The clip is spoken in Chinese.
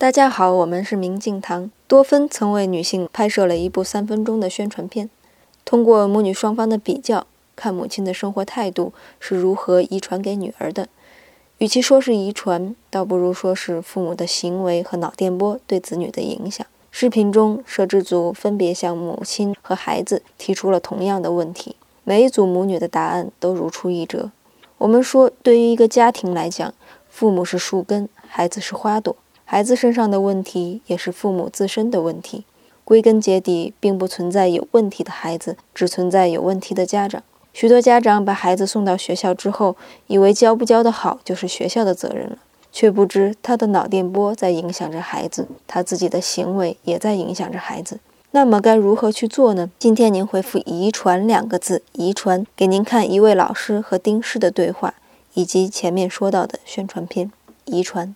大家好，我们是明镜堂。多芬曾为女性拍摄了一部三分钟的宣传片，通过母女双方的比较，看母亲的生活态度是如何遗传给女儿的。与其说是遗传，倒不如说是父母的行为和脑电波对子女的影响。视频中，摄制组分别向母亲和孩子提出了同样的问题，每一组母女的答案都如出一辙。我们说，对于一个家庭来讲，父母是树根，孩子是花朵。孩子身上的问题也是父母自身的问题，归根结底，并不存在有问题的孩子，只存在有问题的家长。许多家长把孩子送到学校之后，以为教不教得好就是学校的责任了，却不知他的脑电波在影响着孩子，他自己的行为也在影响着孩子。那么该如何去做呢？今天您回复“遗传”两个字，遗传，给您看一位老师和丁氏的对话，以及前面说到的宣传片，遗传。